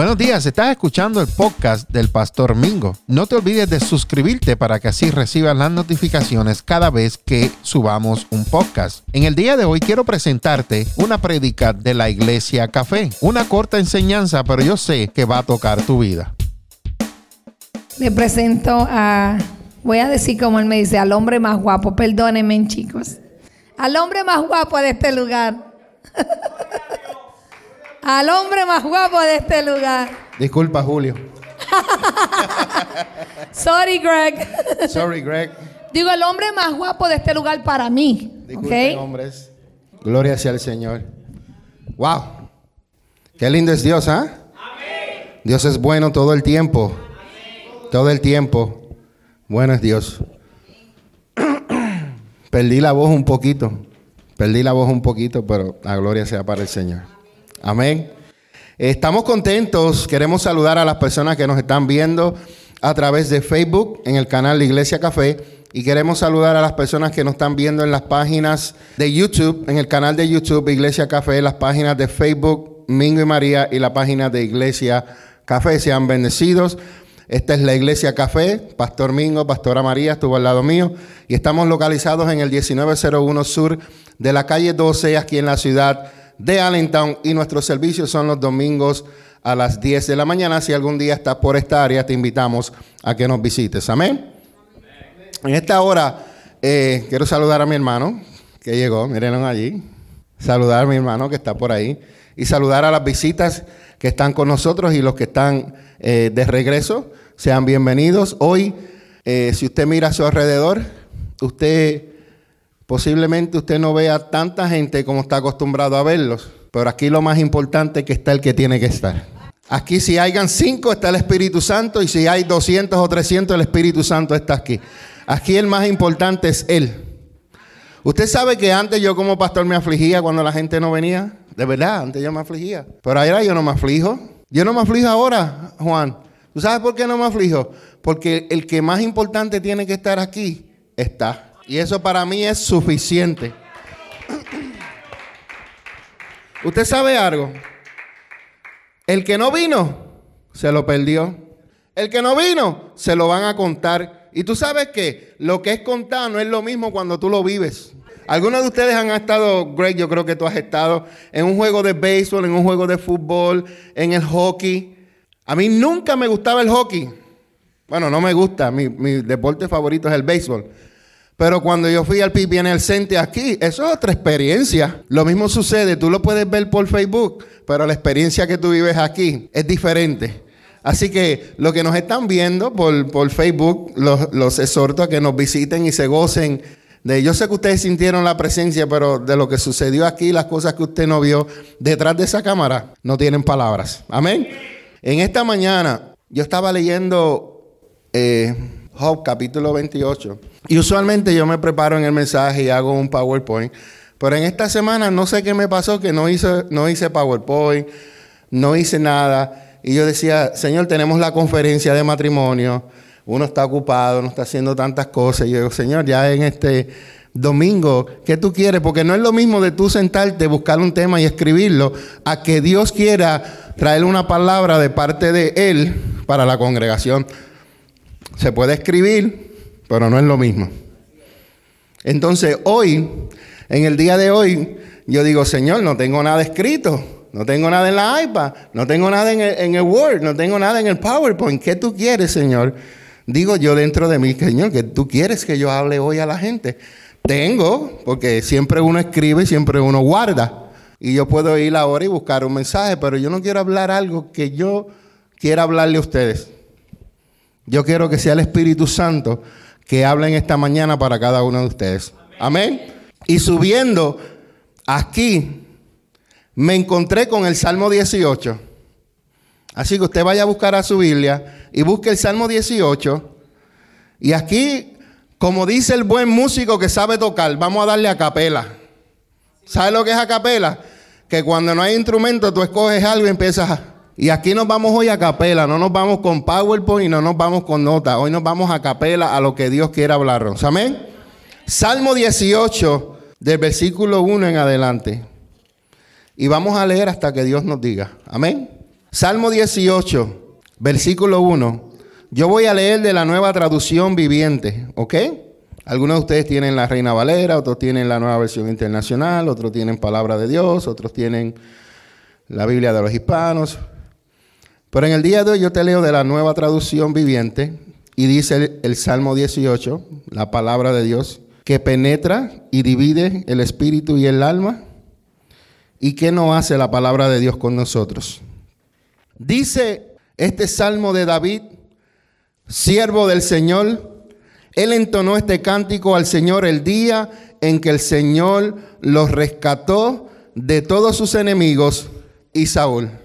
Buenos días, estás escuchando el podcast del Pastor Mingo. No te olvides de suscribirte para que así recibas las notificaciones cada vez que subamos un podcast. En el día de hoy quiero presentarte una prédica de la Iglesia Café. Una corta enseñanza, pero yo sé que va a tocar tu vida. Le presento a, voy a decir como él me dice, al hombre más guapo, perdónenme chicos, al hombre más guapo de este lugar. al hombre más guapo de este lugar. Disculpa, Julio. Sorry, Greg. Sorry, Greg. Digo, el hombre más guapo de este lugar para mí. Disculpen, hombres. Gloria sea al Señor. Wow. Qué lindo es Dios, ¿ah? Dios es bueno todo el tiempo. Todo el tiempo. Bueno es Dios. Perdí la voz un poquito. Perdí la voz un poquito, pero la gloria sea para el Señor. Amén. Estamos contentos. Queremos saludar a las personas que nos están viendo a través de Facebook en el canal de Iglesia Café. Y queremos saludar a las personas que nos están viendo en las páginas de YouTube, en el canal de YouTube Iglesia Café, las páginas de Facebook Mingo y María y la página de Iglesia Café. Sean bendecidos. Esta es la Iglesia Café, Pastor Mingo, Pastora María estuvo al lado mío y estamos localizados en el 1901 Sur de la calle 12 aquí en la ciudad de Allentown y nuestros servicios son los domingos a las 10 de la mañana. Si algún día estás por esta área, te invitamos a que nos visites. Amén. En esta hora eh, quiero saludar a mi hermano que llegó, mírenlo allí. Saludar a mi hermano que está por ahí. Y saludar a las visitas que están con nosotros y los que están eh, de regreso. Sean bienvenidos. Hoy, eh, si usted mira a su alrededor, usted Posiblemente usted no vea tanta gente como está acostumbrado a verlos, pero aquí lo más importante es que está el que tiene que estar. Aquí si hayan cinco está el Espíritu Santo y si hay 200 o 300 el Espíritu Santo está aquí. Aquí el más importante es Él. Usted sabe que antes yo como pastor me afligía cuando la gente no venía. De verdad, antes yo me afligía. Pero ahora yo no me aflijo. Yo no me aflijo ahora, Juan. ¿Tú sabes por qué no me aflijo? Porque el que más importante tiene que estar aquí está. Y eso para mí es suficiente. ¿Usted sabe algo? El que no vino, se lo perdió. El que no vino, se lo van a contar. Y tú sabes que lo que es contar no es lo mismo cuando tú lo vives. Algunos de ustedes han estado, Greg, yo creo que tú has estado en un juego de béisbol, en un juego de fútbol, en el hockey. A mí nunca me gustaba el hockey. Bueno, no me gusta, mi, mi deporte favorito es el béisbol. Pero cuando yo fui al el Center aquí, eso es otra experiencia. Lo mismo sucede, tú lo puedes ver por Facebook, pero la experiencia que tú vives aquí es diferente. Así que lo que nos están viendo por, Facebook, los, los, exhorto a que nos visiten y se gocen de. Yo sé que ustedes sintieron la presencia, pero de lo que sucedió aquí, las cosas que usted no vio detrás de esa cámara, no tienen palabras. Amén. En esta mañana yo estaba leyendo eh, Job capítulo 28. Y usualmente yo me preparo en el mensaje y hago un PowerPoint. Pero en esta semana no sé qué me pasó, que no hice, no hice PowerPoint, no hice nada. Y yo decía, Señor, tenemos la conferencia de matrimonio, uno está ocupado, no está haciendo tantas cosas. Y yo digo, Señor, ya en este domingo, ¿qué tú quieres? Porque no es lo mismo de tú sentarte, buscar un tema y escribirlo, a que Dios quiera traer una palabra de parte de Él para la congregación. Se puede escribir, pero no es lo mismo. Entonces hoy, en el día de hoy, yo digo, Señor, no tengo nada escrito, no tengo nada en la iPad, no tengo nada en el, Word, no tengo nada en el PowerPoint. ¿Qué tú quieres, Señor? Digo yo dentro de mí, Señor, que tú quieres que yo hable hoy a la gente. Tengo, porque siempre uno escribe, siempre uno guarda. Y yo puedo ir ahora y buscar un mensaje, pero yo no quiero hablar algo que yo quiera hablarle a ustedes. Yo quiero que sea el Espíritu Santo que hable en esta mañana para cada uno de ustedes. Amén. Y subiendo aquí, me encontré con el Salmo 18. Así que usted vaya a buscar a su Biblia y busque el Salmo 18. Y aquí, como dice el buen músico que sabe tocar, vamos a darle a capela. ¿Sabe lo que es a capela? Que cuando no hay instrumento, tú escoges algo y empiezas a... Y aquí nos vamos hoy a capela, no nos vamos con PowerPoint y no nos vamos con nota. Hoy nos vamos a capela a lo que Dios quiera hablarnos. Amén. Salmo 18, del versículo 1 en adelante. Y vamos a leer hasta que Dios nos diga. Amén. Salmo 18, versículo 1. Yo voy a leer de la nueva traducción viviente, ¿ok? Algunos de ustedes tienen la Reina Valera, otros tienen la nueva versión internacional, otros tienen Palabra de Dios, otros tienen la Biblia de los hispanos. Pero en el día de hoy yo te leo de la nueva traducción viviente y dice el, Salmo 18, la palabra de Dios, que penetra y divide el espíritu y el alma. ¿Y qué no hace la palabra de Dios con nosotros? Dice este salmo de David, siervo del Señor, él entonó este cántico al Señor el día en que el Señor los rescató de todos sus enemigos y Saúl.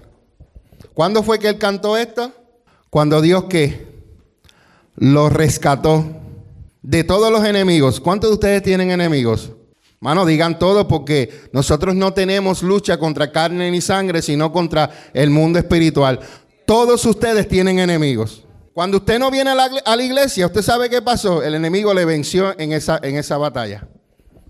¿Cuándo fue que él cantó esto? Cuando Dios que los rescató de todos los enemigos. ¿Cuántos de ustedes tienen enemigos? Mano, digan todo porque nosotros no tenemos lucha contra carne ni sangre, sino contra el mundo espiritual. Todos ustedes tienen enemigos. Cuando usted no viene a la, a la, iglesia, usted sabe qué pasó. El enemigo le venció en esa, en esa batalla.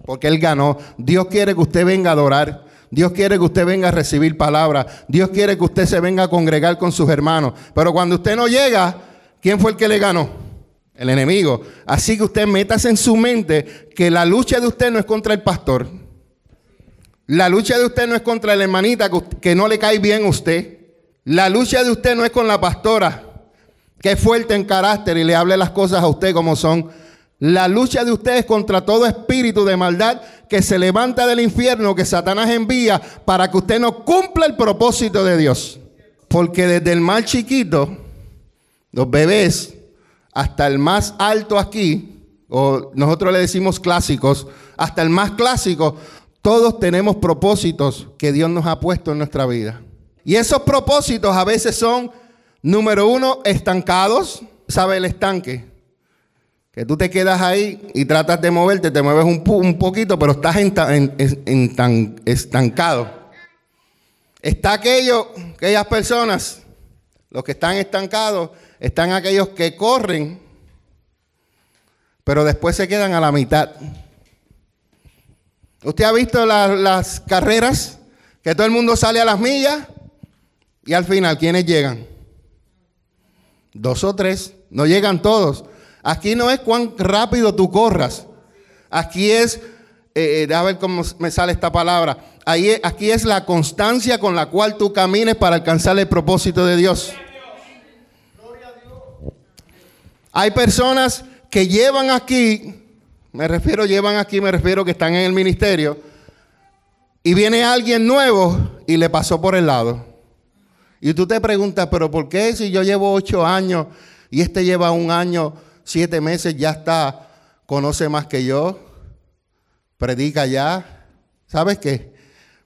Porque él ganó. Dios quiere que usted venga a adorar. Dios quiere que usted venga a recibir palabra. Dios quiere que usted se venga a congregar con sus hermanos. Pero cuando usted no llega, ¿quién fue el que le ganó? El enemigo. Así que usted métase en su mente que la lucha de usted no es contra el pastor. La lucha de usted no es contra la hermanita que no le cae bien a usted. La lucha de usted no es con la pastora que es fuerte en carácter y le hable las cosas a usted como son. La lucha de usted es contra todo espíritu de maldad que se levanta del infierno que Satanás envía para que usted no cumpla el propósito de Dios. Porque desde el más chiquito, los bebés, hasta el más alto aquí, o nosotros le decimos clásicos, hasta el más clásico, todos tenemos propósitos que Dios nos ha puesto en nuestra vida. Y esos propósitos a veces son, número uno, estancados. ¿Sabe el estanque? Que tú te quedas ahí y tratas de moverte, te mueves un, poquito, pero estás estancado. Está aquello, aquellas personas, los que están estancados, están aquellos que corren, pero después se quedan a la mitad. ¿Usted ha visto la, las carreras? Que todo el mundo sale a las millas y al final, ¿quiénes llegan? Dos o tres, no llegan todos. Aquí no es cuán rápido tú corras. Aquí es, eh, a ver cómo me sale esta palabra. Aquí es la constancia con la cual tú camines para alcanzar el propósito de Dios. Hay personas que llevan aquí, me refiero, llevan aquí, me refiero que están en el ministerio, y viene alguien nuevo y le pasó por el lado. Y tú te preguntas, pero ¿por qué si yo llevo ocho años y este lleva un año, siete meses, ya está, conoce más que yo, predica ya? ¿Sabes qué?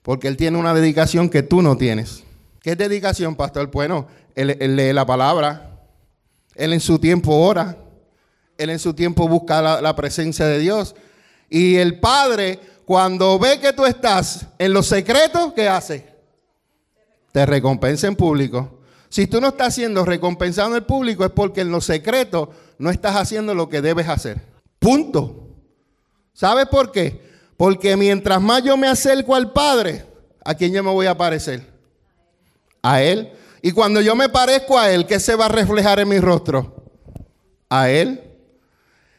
Porque él tiene una dedicación que tú no tienes. ¿Qué dedicación, pastor? Bueno, él, él lee la palabra, él en su tiempo ora. Él en su tiempo busca la, la, presencia de Dios. Y el Padre, cuando ve que tú estás en los secretos, ¿qué hace? Te recompensa en público. Si tú no estás siendo recompensado en el público es porque en los secretos no estás haciendo lo que debes hacer. Punto. ¿Sabes por qué? Porque mientras más yo me acerco al Padre, ¿a quién yo me voy a parecer? A Él. Y cuando yo me parezco a Él, ¿qué se va a reflejar en mi rostro? A Él.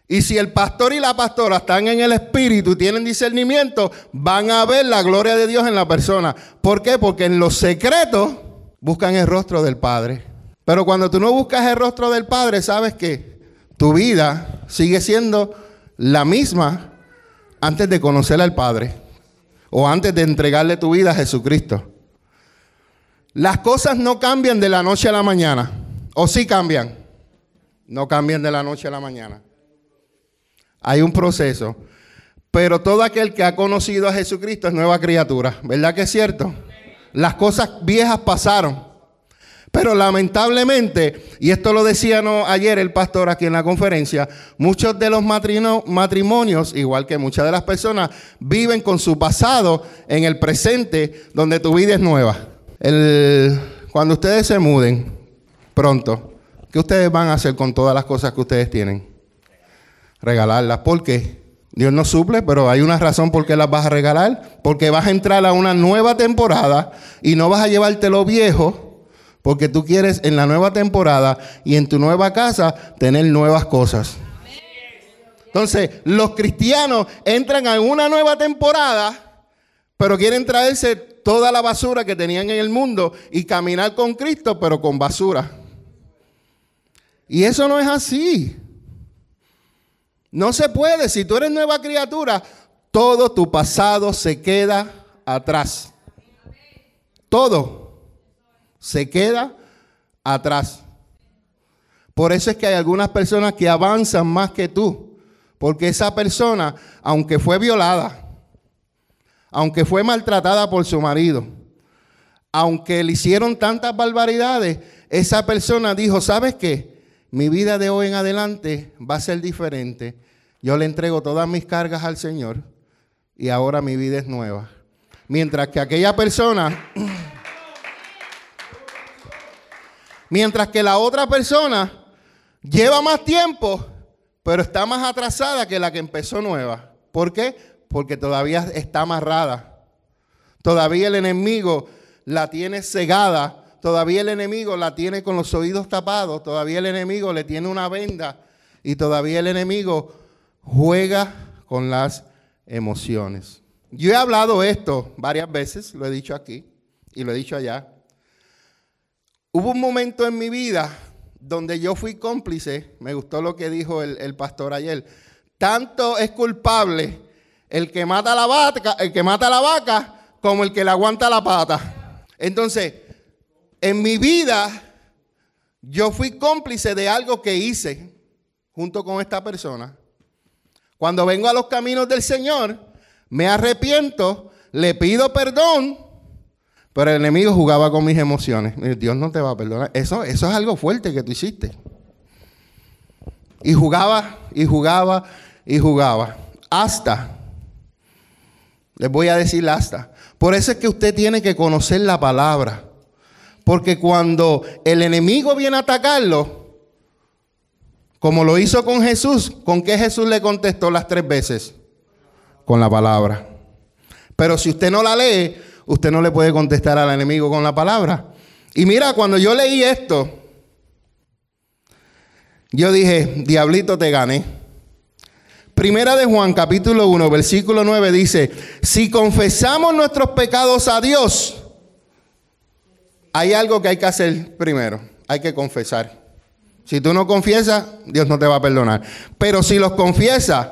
Y si el pastor y la pastora están en el espíritu y tienen discernimiento, van a ver la gloria de Dios en la persona. ¿Por qué? Porque en los secretos buscan el rostro del Padre. Pero cuando tú no buscas el rostro del Padre, sabes que tu vida sigue siendo la misma antes de conocer al Padre o antes de entregarle tu vida a Jesucristo. Las cosas no cambian de la noche a la mañana. ¿O sí cambian? No cambian de la noche a la mañana. Hay un proceso. Pero todo aquel que ha conocido a Jesucristo es nueva criatura. ¿Verdad que es cierto? Las cosas viejas pasaron. Pero lamentablemente, y esto lo decía no, ayer el pastor aquí en la conferencia, muchos de los matrimonios, igual que muchas de las personas, viven con su pasado en el presente donde tu vida es nueva. Cuando ustedes se muden pronto, ¿qué ustedes van a hacer con todas las cosas que ustedes tienen? Regalarlas. ¿Por qué? Dios no suple, pero hay una razón por qué las vas a regalar. Porque vas a entrar a una nueva temporada y no vas a llevarte lo viejo Porque tú quieres en la nueva temporada y en tu nueva casa tener nuevas cosas. Entonces, los cristianos entran a una nueva temporada, pero quieren traerse toda la basura que tenían en el mundo y caminar con Cristo, pero con basura. Y eso no es así. No se puede. Si tú eres nueva criatura, todo tu pasado se queda atrás. Todo se queda atrás. Por eso es que hay algunas personas que avanzan más que tú. Porque esa persona, aunque fue violada, aunque fue maltratada por su marido, aunque le hicieron tantas barbaridades, esa persona dijo, ¿sabes qué? Mi vida de hoy en adelante va a ser diferente. Yo le entrego todas mis cargas al Señor y ahora mi vida es nueva. Mientras que aquella persona, mientras que la otra persona lleva más tiempo, pero está más atrasada que la que empezó nueva. ¿Por qué? Porque todavía está amarrada. Todavía el enemigo la tiene cegada. Todavía el enemigo la tiene con los oídos tapados. Todavía el enemigo le tiene una venda. Y todavía el enemigo juega con las emociones. Yo he hablado esto varias veces, lo he dicho aquí y lo he dicho allá. Hubo un momento en mi vida donde yo fui cómplice, me gustó lo que dijo el, pastor ayer, tanto es culpable el que mata la vaca, el que mata la vaca, como el que le aguanta la pata. Entonces, en mi vida, yo fui cómplice de algo que hice junto con esta persona. Cuando vengo a los caminos del Señor, me arrepiento, le pido perdón, pero el enemigo jugaba con mis emociones. Dios no te va a perdonar. Eso, eso es algo fuerte que tú hiciste. Y jugaba, y jugaba, y jugaba. Hasta. Les voy a decir hasta. Por eso es que usted tiene que conocer la palabra. Porque cuando el enemigo viene a atacarlo, como lo hizo con Jesús, ¿con qué Jesús le contestó las tres veces? Con la palabra. Pero si usted no la lee, usted no le puede contestar al enemigo con la palabra. Y mira, cuando yo leí esto, yo dije, diablito te gané. Primera de Juan capítulo 1, versículo 9 dice, si confesamos nuestros pecados a Dios, hay algo que hay que hacer primero, hay que confesar. Si tú no confiesas, Dios no te va a perdonar. Pero si los confiesas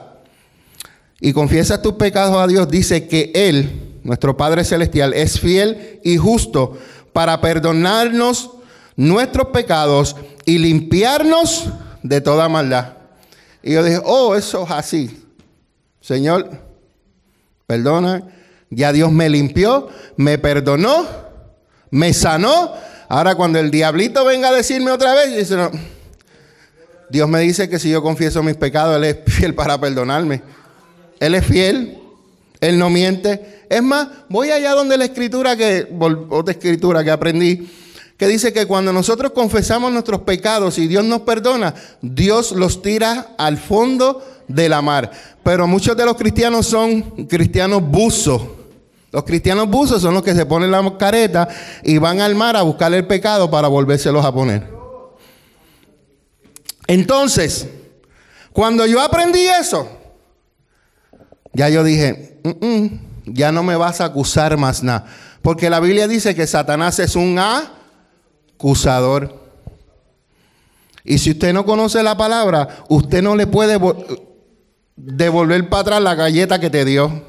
y confiesas tus pecados a Dios, dice que Él, nuestro Padre Celestial, es fiel y justo para perdonarnos nuestros pecados y limpiarnos de toda maldad. Y yo dije, oh, eso es así. Señor, perdona. Ya Dios me limpió, me perdonó, me sanó. Ahora cuando el diablito venga a decirme otra vez, Dios me dice que si yo confieso mis pecados, Él es fiel para perdonarme. Él es fiel, Él no miente. Es más, voy allá donde la escritura que, otra escritura que aprendí, que dice que cuando nosotros confesamos nuestros pecados y Dios nos perdona, Dios los tira al fondo de la mar. Pero muchos de los cristianos son cristianos buzos. Los cristianos buzos son los que se ponen la careta y van al mar a buscar el pecado para volvérselos a poner. Entonces, cuando yo aprendí eso, ya yo dije, ya no me vas a acusar más nada. Porque la Biblia dice que Satanás es un acusador. Y si usted no conoce la palabra, usted no le puede devolver para atrás la galleta que te dio.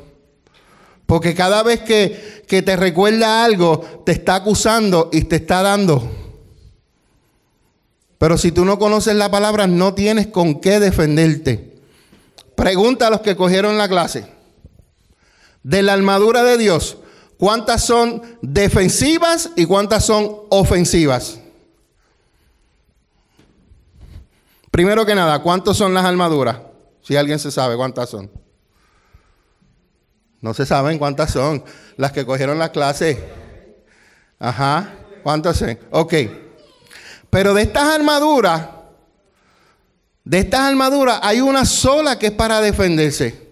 Porque cada vez que, que te recuerda algo, te está acusando y te está dando. Pero si tú no conoces la palabra, no tienes con qué defenderte. Pregunta a los que cogieron la clase. De la armadura de Dios, ¿cuántas son defensivas y cuántas son ofensivas? Primero que nada, ¿cuántas son las armaduras? Si alguien se sabe cuántas son. No se saben cuántas son. Las que cogieron la clase. Ajá. ¿Cuántas son? Ok. Pero de estas armaduras, de estas armaduras hay una sola que es para defenderse.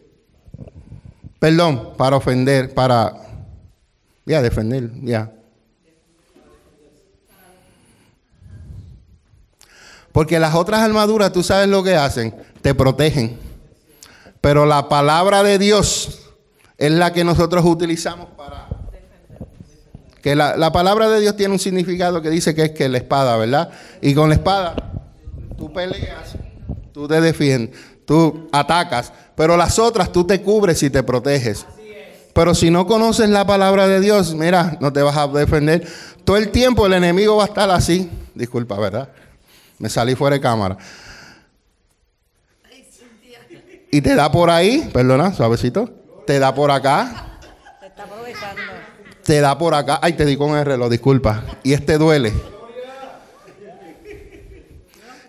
Perdón, para ofender, para... Ya, defender, ya. Porque las otras armaduras, tú sabes lo que hacen, te protegen. Pero la palabra de Dios es la que nosotros utilizamos para... Que la, la palabra de Dios tiene un significado que dice que es que la espada, ¿verdad? Y con la espada tú peleas, tú te defiendes, tú atacas, pero las otras tú te cubres y te proteges. Pero si no conoces la palabra de Dios, mira, no te vas a defender. Todo el tiempo el enemigo va a estar así. Disculpa, ¿verdad? Me salí fuera de cámara. Y te da por ahí, perdona, suavecito. Te da por acá. Te está aprovechando. Te da por acá. Ay, te di con el reloj, disculpa. Y este duele.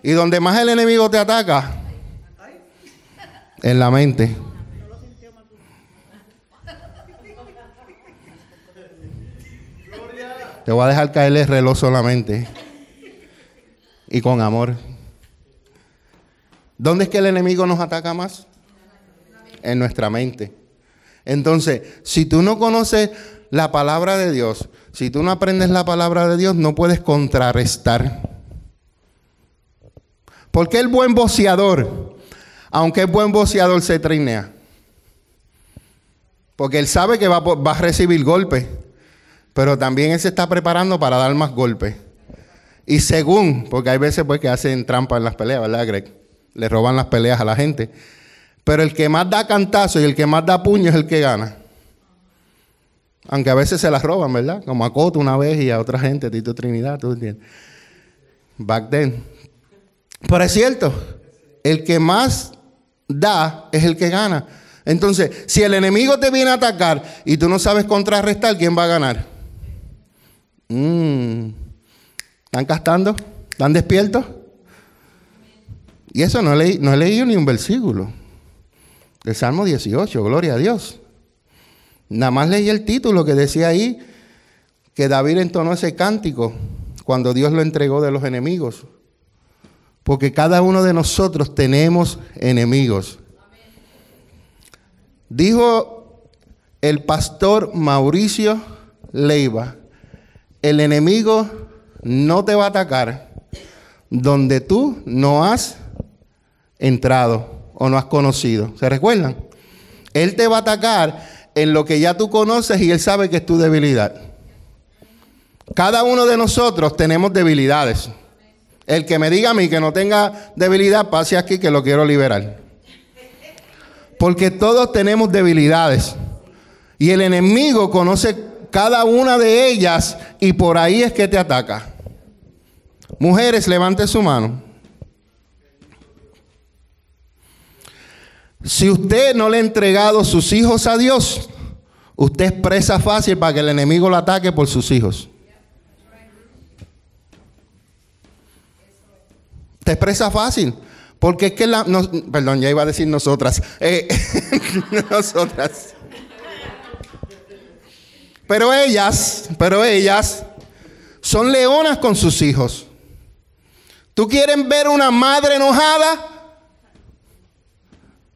Y donde más el enemigo te ataca, en la mente. Te voy a dejar caer el reloj solamente. Y con amor. ¿Dónde es que el enemigo nos ataca más? En nuestra mente. Entonces, si tú no conoces la palabra de Dios, si tú no aprendes la palabra de Dios, no puedes contrarrestar. Porque el buen boceador, aunque es buen boceador, se trinea. Porque él sabe que va a recibir golpes, pero también él se está preparando para dar más golpes. Y según, porque hay veces pues que hacen trampa en las peleas, ¿verdad, Greg? Le roban las peleas a la gente. Pero el que más da cantazo y el que más da puño es el que gana. Aunque a veces se las roban, ¿verdad? Como a Coto una vez y a otra gente, Tito Trinidad, ¿tú entiendes? Back then. Pero es cierto, el que más da es el que gana. Entonces, si el enemigo te viene a atacar y tú no sabes contrarrestar, ¿quién va a ganar? Mm. ¿Están castando? ¿Están despiertos? Y eso no, leí, no he leído ni un versículo. Del Salmo 18, gloria a Dios. Nada más leí el título que decía ahí que David entonó ese cántico cuando Dios lo entregó de los enemigos. Porque cada uno de nosotros tenemos enemigos. Dijo el pastor Mauricio Leiva, el enemigo no te va a atacar donde tú no has entrado o no has conocido. ¿Se recuerdan? Él te va a atacar en lo que ya tú conoces y él sabe que es tu debilidad. Cada uno de nosotros tenemos debilidades. El que me diga a mí que no tenga debilidad, pase aquí que lo quiero liberar. Porque todos tenemos debilidades. Y el enemigo conoce cada una de ellas y por ahí es que te ataca. Mujeres, levante su mano. Si usted no le ha entregado sus hijos a Dios, usted es presa fácil para que el enemigo lo ataque por sus hijos. Te expresa fácil. Porque es que la. no- perdón, ya iba a decir nosotras. Eh, nosotras. Pero ellas, pero ellas son leonas con sus hijos. ¿Tú quieres ver una madre enojada?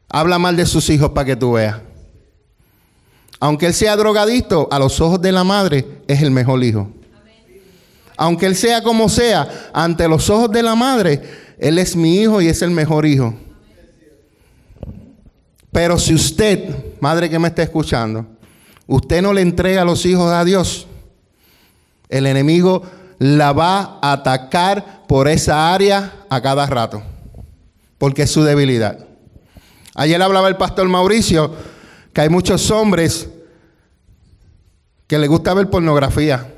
Habla mal de sus hijos para que tú veas. Aunque él sea drogadicto, a los ojos de la madre es el mejor hijo. Aunque él sea como sea, ante los ojos de la madre, él es mi hijo y es el mejor hijo. Pero si usted, madre que me está escuchando, usted no le entrega a los hijos a Dios, el enemigo la va a atacar por esa área a cada rato, porque es su debilidad. Ayer hablaba el pastor Mauricio que hay muchos hombres que les gusta ver pornografía.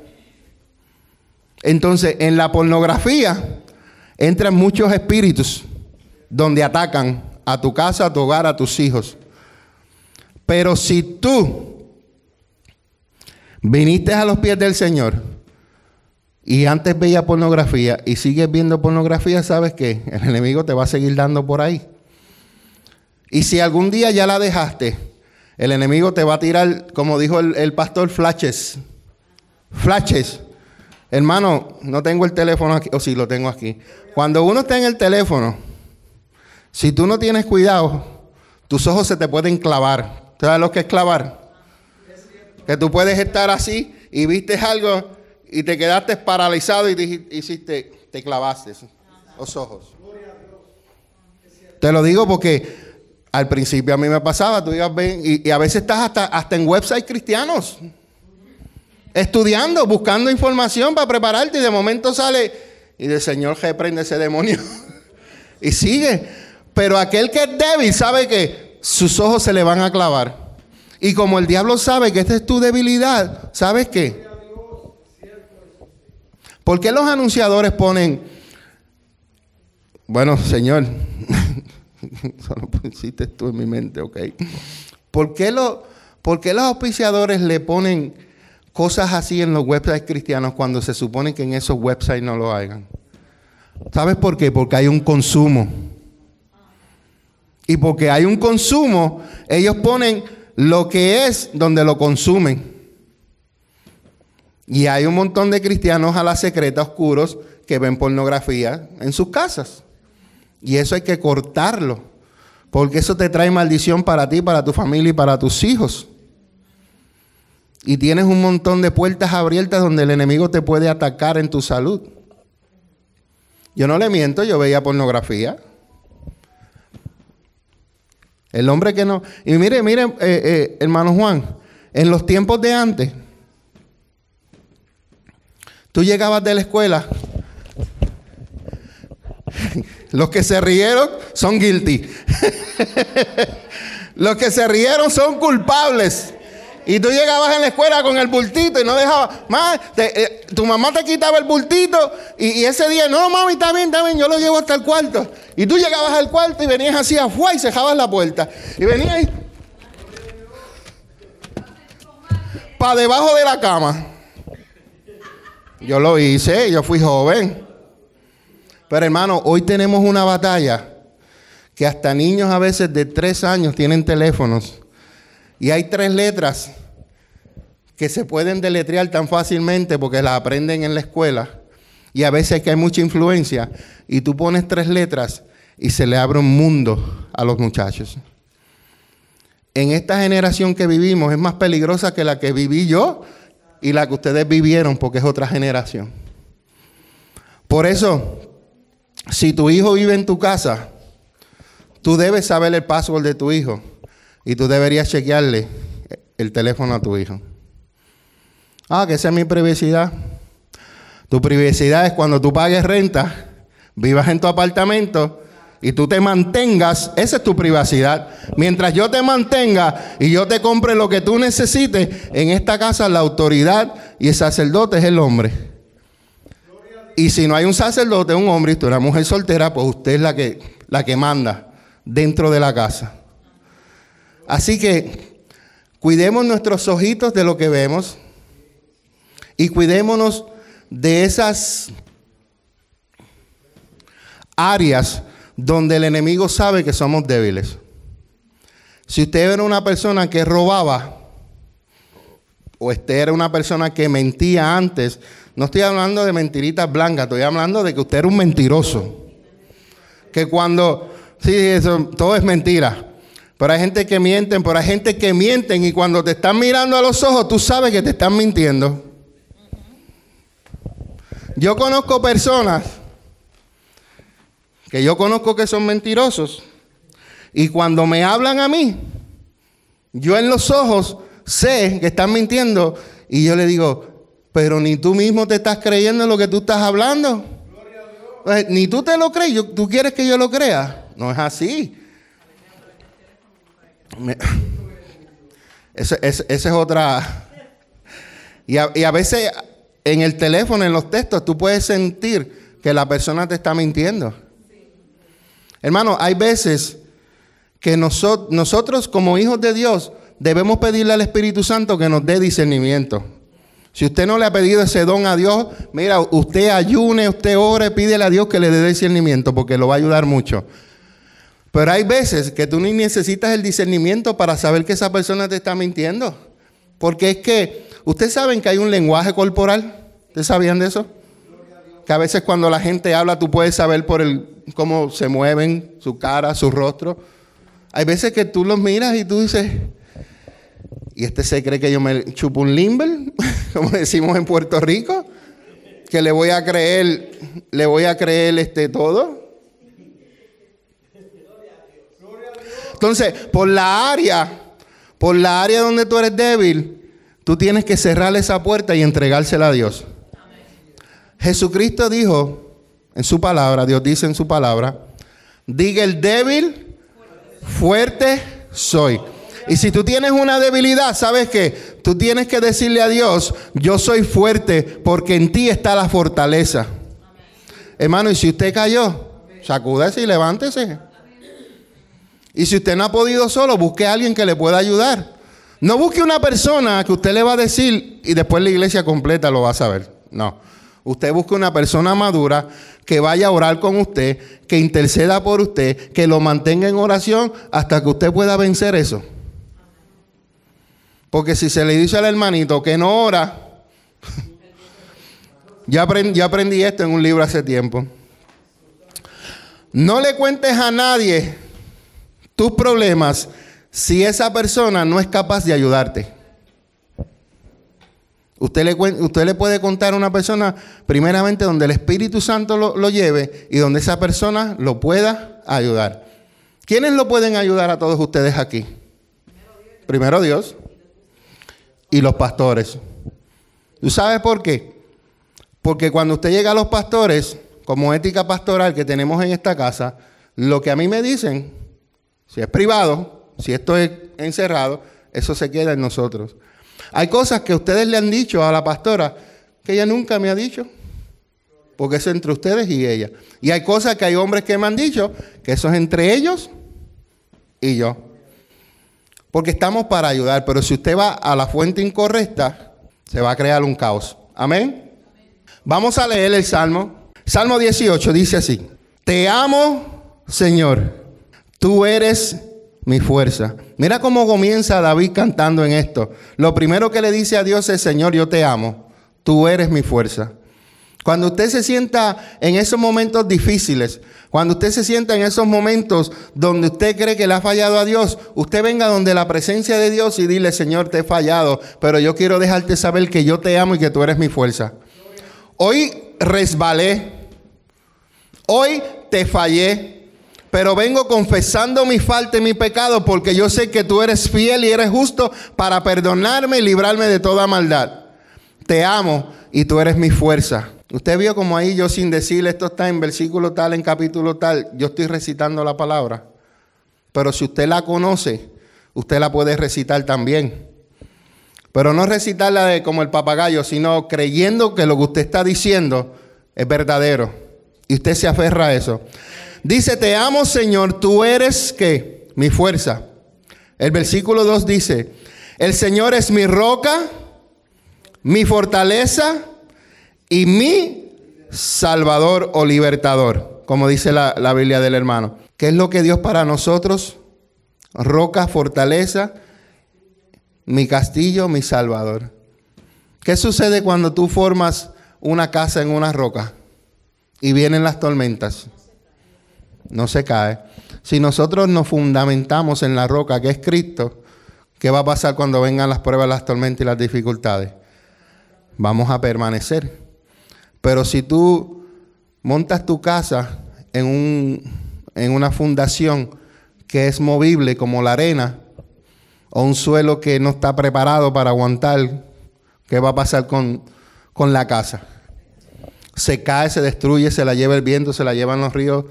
Entonces, en la pornografía entran muchos espíritus donde atacan a tu casa, a tu hogar, a tus hijos. Pero si tú viniste a los pies del Señor y antes veía pornografía y sigues viendo pornografía, sabes que el enemigo te va a seguir dando por ahí. Y si algún día ya la dejaste, el enemigo te va a tirar, como dijo el, el pastor, flashes. Flashes. Hermano, no tengo el teléfono aquí, o sí lo tengo aquí. Cuando uno está en el teléfono, si tú no tienes cuidado, tus ojos se te pueden clavar. ¿Sabes lo que es clavar? Que tú puedes estar así y viste algo y te quedaste paralizado y hiciste, te clavaste. los ojos. Te lo digo porque al principio a mí me pasaba, tú ibas y, y, a veces estás hasta, hasta en websites cristianos, estudiando, buscando información para prepararte y de momento sale y el Señor reprende ese demonio y sigue. Pero aquel que es débil sabe que sus ojos se le van a clavar. Y como el diablo sabe que esta es tu debilidad, ¿sabes qué? ¿Por qué los anunciadores ponen, bueno, Señor, solo pusiste tú en mi mente, ok? ¿Por qué, lo, ¿Por qué los auspiciadores le ponen cosas así en los websites cristianos cuando se supone que en esos websites no lo hagan? ¿Sabes por qué? Porque hay un consumo. Y porque hay un consumo, ellos ponen lo que es donde lo consumen. Y hay un montón de cristianos a la secreta oscuros que ven pornografía en sus casas. Y eso hay que cortarlo. Porque eso te trae maldición para ti, para tu familia y para tus hijos. Y tienes un montón de puertas abiertas donde el enemigo te puede atacar en tu salud. Yo no le miento, yo veía pornografía. El hombre que no... Y mire, mire, eh, eh, hermano Juan, en los tiempos de antes, tú llegabas de la escuela, los que se rieron son guilty. los que se rieron son culpables. Y tú llegabas en la escuela con el bultito y no dejabas. Más, eh, tu mamá te quitaba el bultito y, ese día, no, mami, está bien, está bien, yo lo llevo hasta el cuarto. Y tú llegabas al cuarto y venías así afuera y cerrabas la puerta. Y venías. Para debajo de la cama. Yo lo hice, yo fui joven. Pero hermano, hoy tenemos una batalla que hasta niños a veces de tres años tienen teléfonos y hay tres letras que se pueden deletrear tan fácilmente porque las aprenden en la escuela. Y a veces que hay mucha influencia. Y tú pones tres letras y se le abre un mundo a los muchachos. En esta generación que vivimos es más peligrosa que la que viví yo y la que ustedes vivieron porque es otra generación. Por eso, si tu hijo vive en tu casa, tú debes saber el password de tu hijo. Y tú deberías chequearle el teléfono a tu hijo. Ah, que esa es mi privacidad. Tu privacidad es cuando tú pagues renta, vivas en tu apartamento y tú te mantengas, esa es tu privacidad. Mientras yo te mantenga y yo te compre lo que tú necesites, en esta casa la autoridad y el sacerdote es el hombre. Y si no hay un sacerdote, un hombre, y tú eres mujer soltera, pues usted es la que, la que manda dentro de la casa. Así que cuidemos nuestros ojitos de lo que vemos y cuidémonos de esas áreas donde el enemigo sabe que somos débiles. Si usted era una persona que robaba, o usted era una persona que mentía antes, no estoy hablando de mentiritas blancas, estoy hablando de que usted era un mentiroso. Que cuando, sí, eso, todo es mentira. Pero hay gente que mienten, pero hay gente que mienten y cuando te están mirando a los ojos, tú sabes que te están mintiendo. Yo conozco personas que yo conozco que son mentirosos y cuando me hablan a mí, yo en los ojos sé que están mintiendo y yo le digo, pero ni tú mismo te estás creyendo lo que tú estás hablando. Pues, ni tú te lo crees, tú quieres que yo lo crea. No es así. Esa es otra. Y a, veces en el teléfono, en los textos, tú puedes sentir que la persona te está mintiendo. Hermano, hay veces que nosotros, nosotros como hijos de Dios debemos pedirle al Espíritu Santo que nos dé discernimiento. Si usted no le ha pedido ese don a Dios, mira, usted ayune, usted ore, pídele a Dios que le dé discernimiento porque lo va a ayudar mucho. Pero hay veces que tú ni necesitas el discernimiento para saber que esa persona te está mintiendo. Porque es que, ustedes saben que hay un lenguaje corporal. ¿Ustedes sabían de eso? Que a veces cuando la gente habla tú puedes saber por el cómo se mueven, su cara, su rostro. Hay veces que tú los miras y tú dices, ¿y este se cree que yo me chupo un limber? Como decimos en Puerto Rico. que le voy a creer, le voy a creer este todo. Entonces, por la área, por la área donde tú eres débil, tú tienes que cerrar esa puerta y entregársela a Dios. Jesucristo dijo en su palabra, Dios dice en su palabra, diga el débil, fuerte soy. Y si tú tienes una debilidad, ¿sabes qué? Tú tienes que decirle a Dios, yo soy fuerte porque en ti está la fortaleza. Hermano, y si usted cayó, sacúdese y levántese. Y si usted no ha podido solo, busque a alguien que le pueda ayudar. No busque una persona que usted le va a decir y después la iglesia completa lo va a saber. No. Usted busque una persona madura que vaya a orar con usted, que interceda por usted, que lo mantenga en oración hasta que usted pueda vencer eso. Porque si se le dice al hermanito que no ora, ya aprendí, aprendí esto en un libro hace tiempo. No le cuentes a nadie tus problemas si esa persona no es capaz de ayudarte. Usted le, puede contar a una persona, primeramente, donde el Espíritu Santo lo, lo, lleve y donde esa persona lo pueda ayudar. ¿Quiénes lo pueden ayudar a todos ustedes aquí? Primero Dios y los pastores. ¿Tú sabes por qué? Porque cuando usted llega a los pastores, como ética pastoral que tenemos en esta casa, lo que a mí me dicen, si es privado, si esto es encerrado, eso se queda en nosotros. Hay cosas que ustedes le han dicho a la pastora que ella nunca me ha dicho, porque es entre ustedes y ella. Y hay cosas que hay hombres que me han dicho que eso es entre ellos y yo. Porque estamos para ayudar, pero si usted va a la fuente incorrecta, se va a crear un caos. Amén. Vamos a leer el Salmo. Salmo 18 dice así, te amo, Señor, tú eres mi fuerza. Mira cómo comienza David cantando en esto. Lo primero que le dice a Dios es, Señor, yo te amo, tú eres mi fuerza. Cuando usted se sienta en esos momentos difíciles, cuando usted se sienta en esos momentos donde usted cree que le ha fallado a Dios, usted venga donde la presencia de Dios y dile, Señor, te he fallado, pero yo quiero dejarte saber que yo te amo y que tú eres mi fuerza. Hoy resbalé, hoy te fallé, pero vengo confesando mi falta y mi pecado porque yo sé que tú eres fiel y eres justo para perdonarme y librarme de toda maldad. Te amo y tú eres mi fuerza. Usted vio como ahí yo sin decirle esto está en versículo tal, en capítulo tal, yo estoy recitando la palabra. Pero si usted la conoce, usted la puede recitar también. Pero no recitarla de como el papagayo, sino creyendo que lo que usted está diciendo es verdadero. Y usted se aferra a eso. Dice, te amo Señor, tú eres que mi fuerza. El versículo 2 dice, el Señor es mi roca, mi fortaleza y mi Salvador o libertador, como dice la, la Biblia del hermano. ¿Qué es lo que Dios para nosotros? Roca, fortaleza, mi castillo, mi Salvador. ¿Qué sucede cuando tú formas una casa en una roca y vienen las tormentas? No se cae. Si nosotros nos fundamentamos en la roca que es Cristo, ¿qué va a pasar cuando vengan las pruebas, las tormentas y las dificultades? Vamos a permanecer. Pero si tú montas tu casa en, un, en una fundación que es movible como la arena, o un suelo que no está preparado para aguantar, ¿qué va a pasar con, con la casa? Se cae, se destruye, se la lleva el viento, se la llevan los ríos,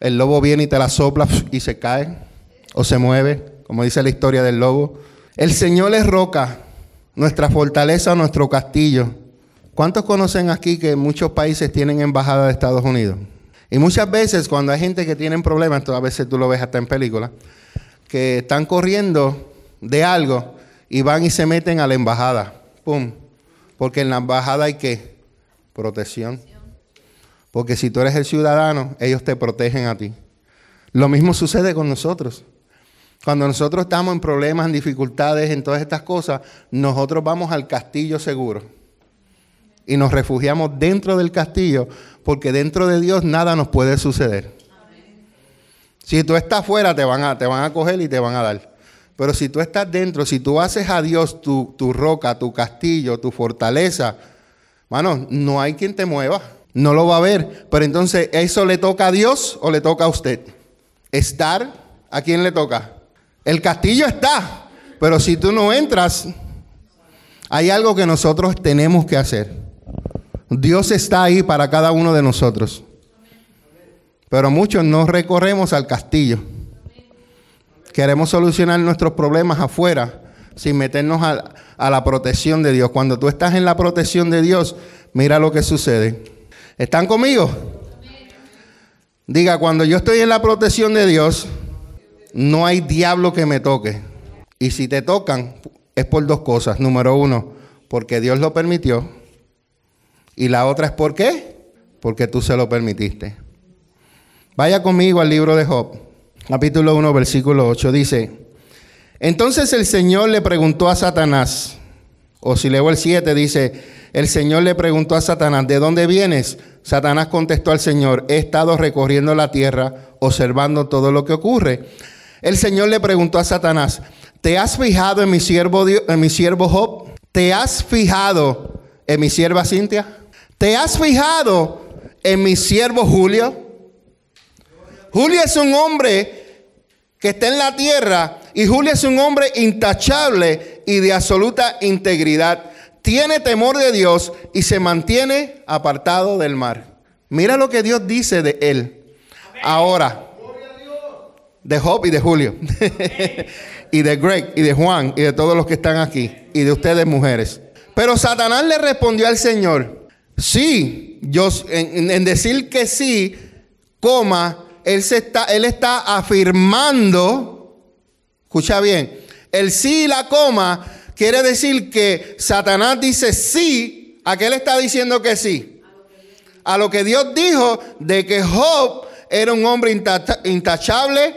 el lobo viene y te la sopla y se cae o se mueve, como dice la historia del lobo. El Señor es roca, nuestra fortaleza, nuestro castillo. ¿Cuántos conocen aquí que muchos países tienen embajada de Estados Unidos? Y muchas veces cuando hay gente que tiene problemas, a veces tú lo ves hasta en películas, que están corriendo de algo y van y se meten a la embajada. ¡Pum! Porque en la embajada hay que protección. Porque si tú eres el ciudadano, ellos te protegen a ti. Lo mismo sucede con nosotros. Cuando nosotros estamos en problemas, en dificultades, en todas estas cosas, nosotros vamos al castillo seguro y nos refugiamos dentro del castillo, porque dentro de Dios nada nos puede suceder. Si tú estás fuera, te van, a, te van a coger y te van a dar. Pero si tú estás dentro, si tú haces a Dios tu, tu roca, tu castillo, tu fortaleza, Mano, no hay quien te mueva. No lo va a ver. Pero entonces, ¿eso le toca a Dios o le toca a usted? Estar, ¿a quién le toca? El castillo está. Pero si tú no entras, hay algo que nosotros tenemos que hacer. Dios está ahí para cada uno de nosotros. Pero muchos no recorremos al castillo. Queremos solucionar nuestros problemas afuera sin meternos a, a, la protección de Dios. Cuando tú estás en la protección de Dios, mira lo que sucede. ¿Están conmigo? Diga, cuando yo estoy en la protección de Dios, no hay diablo que me toque. Y si te tocan, es por dos cosas. Número uno, porque Dios lo permitió. Y la otra es por qué? Porque tú se lo permitiste. Vaya conmigo al libro de Job, capítulo 1, versículo 8. Dice, entonces el Señor le preguntó a Satanás, o si leo el 7, dice, el Señor le preguntó a Satanás, ¿de dónde vienes? Satanás contestó al Señor, he estado recorriendo la tierra, observando todo lo que ocurre. El Señor le preguntó a Satanás, ¿te has fijado en mi siervo, en mi siervo Job? ¿Te has fijado en mi sierva Cintia? ¿Te has fijado en mi siervo Julio? Julio es un hombre que está en la tierra y Julio es un hombre intachable y de absoluta integridad. Tiene temor de Dios y se mantiene apartado del mar. Mira lo que Dios dice de él. Ahora, de Job y de Julio, y de Greg y de Juan y de todos los que están aquí, y de ustedes mujeres. Pero Satanás le respondió al Señor, sí, yo, en, en decir que sí, coma, él, se está, él está afirmando, escucha bien, el sí y la coma quiere decir que Satanás dice sí, ¿a qué le está diciendo que sí? A lo que Dios dijo de que Job era un hombre intachable,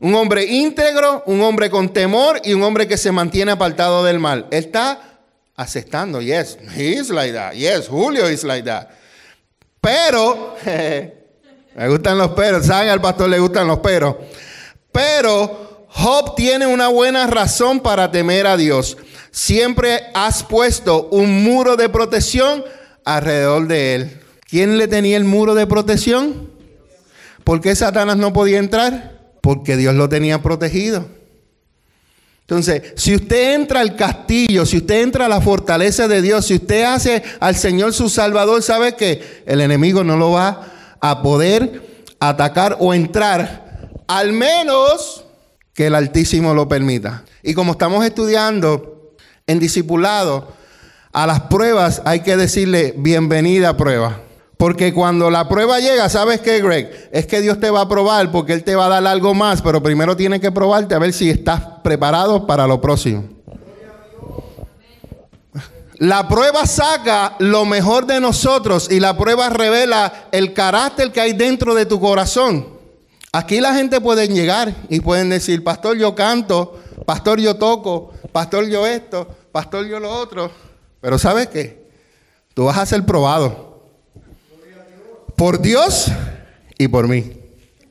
un hombre íntegro, un hombre con temor y un hombre que se mantiene apartado del mal. Él está aceptando, yes, he is like that, yes, Julio is like that. Pero, me gustan los peros, ¿saben? Al pastor le gustan los peros. Pero Job tiene una buena razón para temer a Dios. Siempre has puesto un muro de protección alrededor de él. ¿Quién le tenía el muro de protección? ¿Por qué Satanás no podía entrar? Porque Dios lo tenía protegido. Entonces, si usted entra al castillo, si usted entra a la fortaleza de Dios, si usted hace al Señor su Salvador, sabe que el enemigo no lo va a poder atacar o entrar, al menos que el Altísimo lo permita. Y como estamos estudiando en discipulado, a las pruebas hay que decirle bienvenida prueba. Porque cuando la prueba llega, ¿sabes qué, Greg? Es que Dios te va a probar porque Él te va a dar algo más, pero primero tiene que probarte a ver si estás preparado para lo próximo. La prueba saca lo mejor de nosotros y la prueba revela el carácter que hay dentro de tu corazón. Aquí la gente puede llegar y pueden decir, pastor, yo canto, pastor, yo toco, pastor, yo esto, pastor, yo lo otro. Pero ¿sabes qué? Tú vas a ser probado por Dios y por mí.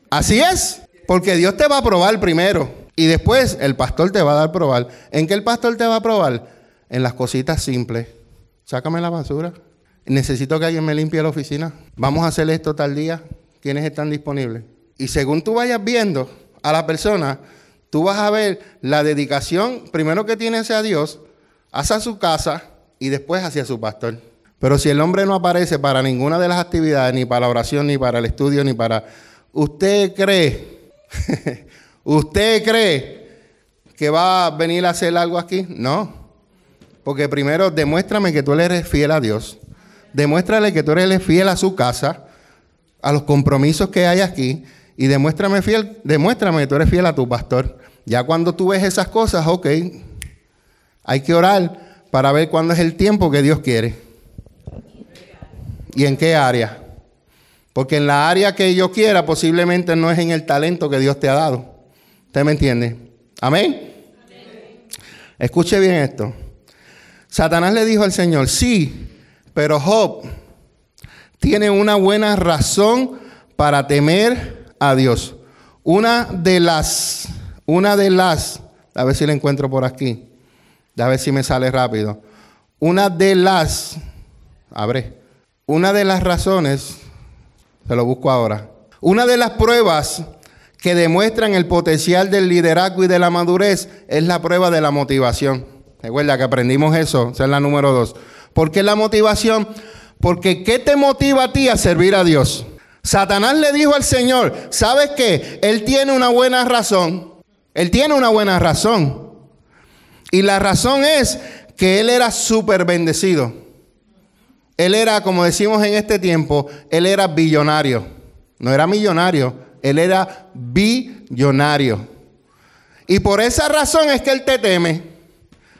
Así es, porque Dios te va a probar primero y después el pastor te va a dar probar. ¿En qué el pastor te va a probar? En las cositas simples. Sácame la basura. Necesito que alguien me limpie la oficina. Vamos a hacer esto tal día. ¿Quiénes están disponibles? Y según tú vayas viendo a la persona, tú vas a ver la dedicación primero que tiene hacia Dios, hacia su casa y después hacia su pastor. Pero si el hombre no aparece para ninguna de las actividades, ni para la oración, ni para el estudio, ni para... ¿Usted cree? ¿Usted cree que va a venir a hacer algo aquí? No. Porque primero demuéstrame que tú eres fiel a Dios. Demuéstrale que tú eres fiel a su casa, a los compromisos que hay aquí. Y demuéstrame, fiel, demuéstrame que tú eres fiel a tu pastor. Ya cuando tú ves esas cosas, ok, hay que orar para ver cuándo es el tiempo que Dios quiere. ¿Y en qué área? Porque en la área que yo quiera posiblemente no es en el talento que Dios te ha dado. ¿Usted me entiende? Amén. Escuche bien esto. Satanás le dijo al Señor, sí, pero Job tiene una buena razón para temer a Dios. Una de las, una de las, a ver si la encuentro por aquí, a ver si me sale rápido. Una de las abre. Una de las razones, se lo busco ahora, una de las pruebas que demuestran el potencial del liderazgo y de la madurez es la prueba de la motivación. Recuerda que aprendimos eso, esa es la número dos. ¿Por qué la motivación? Porque ¿qué te motiva a ti a servir a Dios? Satanás le dijo al Señor, ¿sabes qué? Él tiene una buena razón. Él tiene una buena razón. Y la razón es que él era súper bendecido. Él era, como decimos en este tiempo, él era billonario. No era millonario, él era billonario. Y por esa razón es que él te teme.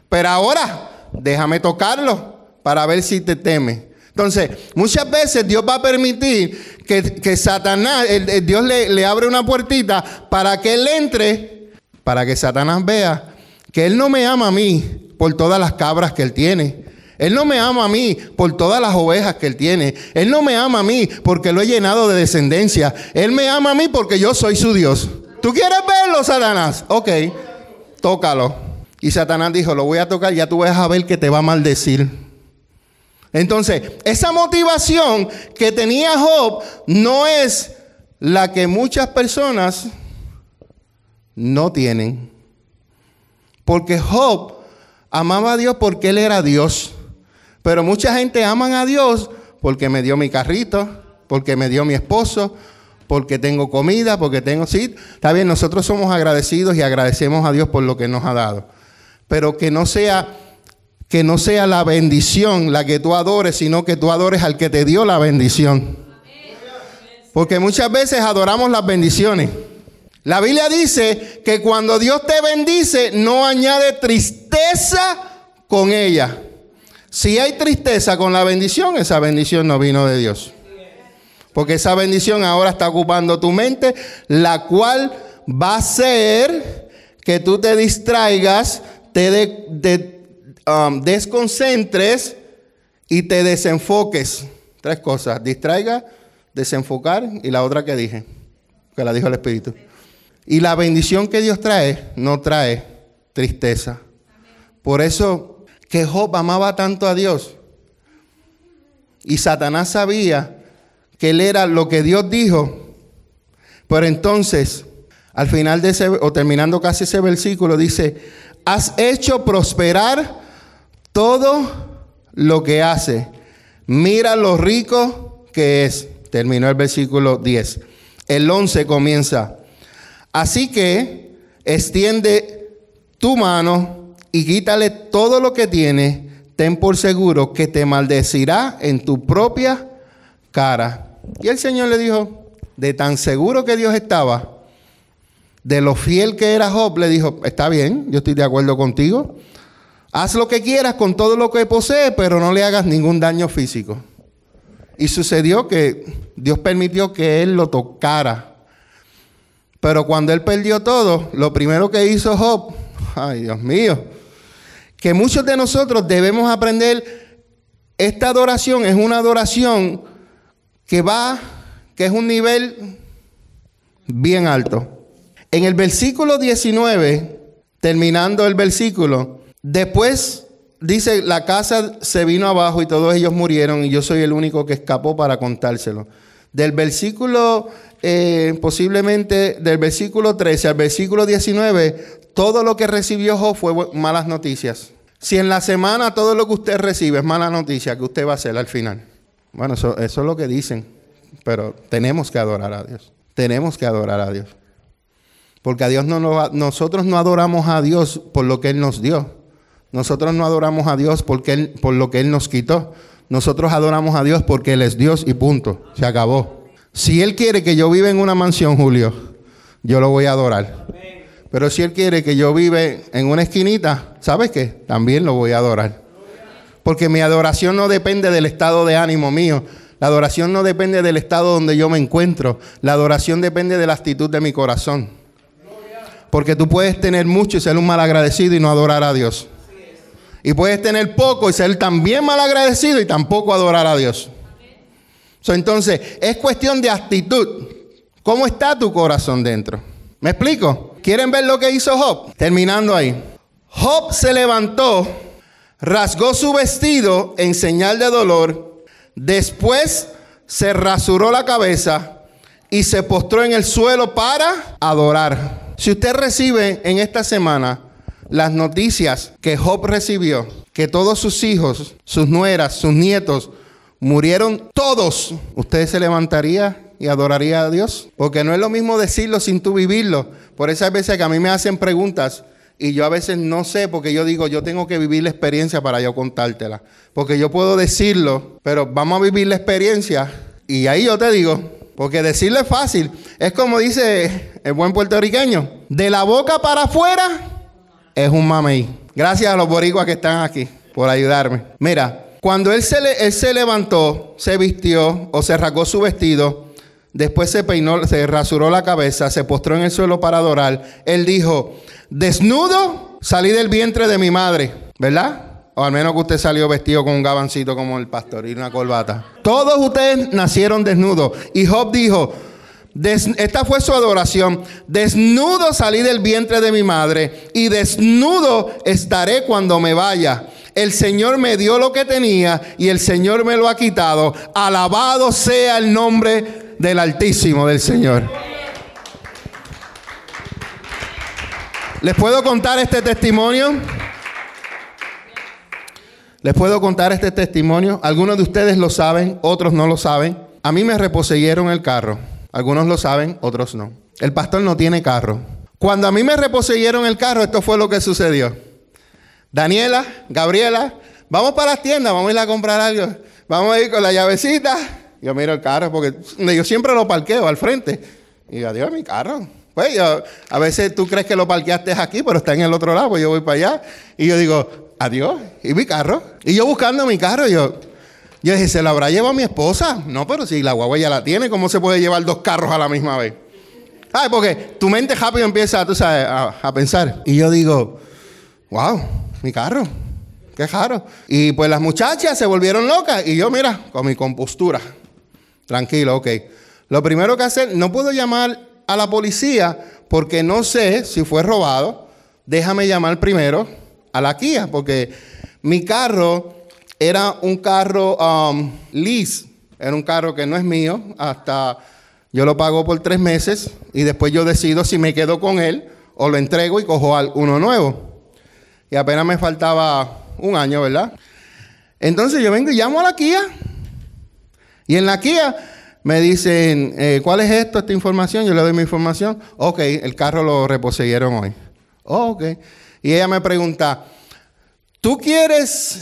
Pero ahora, déjame tocarlo para ver si te teme. Entonces, muchas veces Dios va a permitir que, Satanás, Dios le, le abre una puertita para que él entre, para que Satanás vea que él no me ama a mí por todas las cabras que él tiene. Él no me ama a mí por todas las ovejas que Él tiene. Él no me ama a mí porque lo he llenado de descendencia. Él me ama a mí porque yo soy su Dios. ¿Tú quieres verlo, Satanás? Ok, tócalo. Y Satanás dijo, lo voy a tocar, ya tú vas a ver que te va a maldecir. Entonces, esa motivación que tenía Job no es la que muchas personas no tienen. Porque Job amaba a Dios porque él era Dios. Pero mucha gente aman a Dios porque me dio mi carrito, porque me dio mi esposo, porque tengo comida, porque tengo... Sí, está bien, nosotros somos agradecidos y agradecemos a Dios por lo que nos ha dado. Pero que no sea que no sea la bendición la que tú adores, sino que tú adores al que te dio la bendición. Porque muchas veces adoramos las bendiciones. La Biblia dice que cuando Dios te bendice, no añade tristeza con ella. Si hay tristeza con la bendición, esa bendición no vino de Dios. Porque esa bendición ahora está ocupando tu mente, la cual va a hacer que tú te distraigas, te de, Um, desconcentres y te desenfoques. Tres cosas, distraiga, desenfocar y la otra que dije, que la dijo el Espíritu. Y la bendición que Dios trae no trae tristeza. Por eso que Job amaba tanto a Dios. Y Satanás sabía que él era lo que Dios dijo. Pero entonces, al final de ese, o terminando casi ese versículo, dice, has hecho prosperar todo lo que hace. Mira lo rico que es. Terminó el versículo 10. El 11 comienza. Así que extiende tu mano y quítale todo lo que tiene. Ten por seguro que te maldecirá en tu propia cara. Y el Señor le dijo, de tan seguro que Dios estaba, de lo fiel que era Job, le dijo, está bien, yo estoy de acuerdo contigo. Haz lo que quieras con todo lo que posee, pero no le hagas ningún daño físico. Y sucedió que Dios permitió que él lo tocara. Pero cuando él perdió todo, lo primero que hizo Job, ay Dios mío, que muchos de nosotros debemos aprender, esta adoración es una adoración que va, que es un nivel bien alto. En el versículo 19, terminando el versículo, Después dice, la casa se vino abajo y todos ellos murieron y yo soy el único que escapó para contárselo. Del versículo, eh, posiblemente del versículo 13 al versículo 19, todo lo que recibió Job fue malas noticias. Si en la semana todo lo que usted recibe es mala noticia, ¿qué usted va a hacer al final? Bueno, eso, es lo que dicen, pero tenemos que adorar a Dios. Tenemos que adorar a Dios. Porque a Dios no, nosotros no adoramos a Dios por lo que Él nos dio. Nosotros no adoramos a Dios porque él, por lo que Él nos quitó. Nosotros adoramos a Dios porque Él es Dios y punto. Se acabó. Si Él quiere que yo viva en una mansión, Julio, yo lo voy a adorar. Pero si Él quiere que yo viva en una esquinita, ¿sabes qué? También lo voy a adorar. Porque mi adoración no depende del estado de ánimo mío. La adoración no depende del estado donde yo me encuentro. La adoración depende de la actitud de mi corazón. Porque tú puedes tener mucho y ser un mal agradecido y no adorar a Dios. Y puedes tener poco y ser también mal agradecido y tampoco adorar a Dios. entonces, es cuestión de actitud. ¿Cómo está tu corazón dentro? ¿Me explico? ¿Quieren ver lo que hizo Job? Terminando ahí. Job se levantó, rasgó su vestido en señal de dolor Después se rasuró la cabeza y se postró en el suelo para adorar. Si usted recibe en esta semana las noticias que Job recibió, que todos sus hijos, sus nueras, sus nietos murieron todos, ¿usted se levantaría y adoraría a Dios? Porque no es lo mismo decirlo sin tú vivirlo. Por esas veces que a mí me hacen preguntas y yo a veces no sé porque yo digo, yo tengo que vivir la experiencia para yo contártela. Porque yo puedo decirlo, pero vamos a vivir la experiencia y ahí yo te digo, porque decirlo es fácil. Es como dice el buen puertorriqueño, de la boca para afuera es un mamey. Gracias a los boricuas que están aquí por ayudarme. Mira, cuando él se, él se levantó, se vistió o se rasgó su vestido, después se peinó, se rasuró la cabeza, se postró en el suelo para adorar, él dijo, desnudo salí del vientre de mi madre, ¿verdad? O al menos que usted salió vestido con un gabancito como el pastor y una corbata. Todos ustedes nacieron desnudos. Y Job dijo, esta fue su adoración. Desnudo salí del vientre de mi madre y desnudo estaré cuando me vaya. El Señor me dio lo que tenía y el Señor me lo ha quitado. Alabado sea el nombre del Altísimo del Señor. ¿Les puedo contar este testimonio? ¿Les puedo contar este testimonio? Algunos de ustedes lo saben, otros no lo saben. A mí me reposeyeron el carro. Algunos lo saben, otros no. El pastor no tiene carro. Cuando a mí me reposeyeron el carro, esto fue lo que sucedió. Daniela, Gabriela, vamos para las tiendas, vamos a ir a comprar algo. Vamos a ir con la llavecita. Yo miro el carro porque yo siempre lo parqueo al frente. Y digo, adiós, mi carro. Pues yo, a veces tú crees que lo parqueaste aquí, pero está en el otro lado, pues yo voy para allá. Y yo digo, adiós, ¿y mi carro? Y yo buscando mi carro, yo, yo dije, ¿se lo habrá llevado mi esposa? No, pero si la guagua ya la tiene, ¿cómo se puede llevar dos carros a la misma vez? Ay, porque tu mente rápido empieza, tú sabes, a, pensar. Y yo digo, wow, mi carro, qué raro. Y pues las muchachas se volvieron locas y yo, mira, con mi compostura, tranquilo, ok. Lo primero que hacer, no puedo llamar a la policía porque no sé si fue robado. Déjame llamar primero a la Kia porque mi carro era un carro um, lease, era un carro que no es mío, hasta yo lo pago por tres meses y después yo decido si me quedo con él o lo entrego y cojo uno nuevo. Y apenas me faltaba un año, ¿verdad? Entonces yo vengo y llamo a la Kia. Y en la Kia me dicen, eh, ¿cuál es esto, esta información? Yo le doy mi información. Ok, el carro lo reposeyeron hoy. Oh, ok. Y ella me pregunta, ¿tú quieres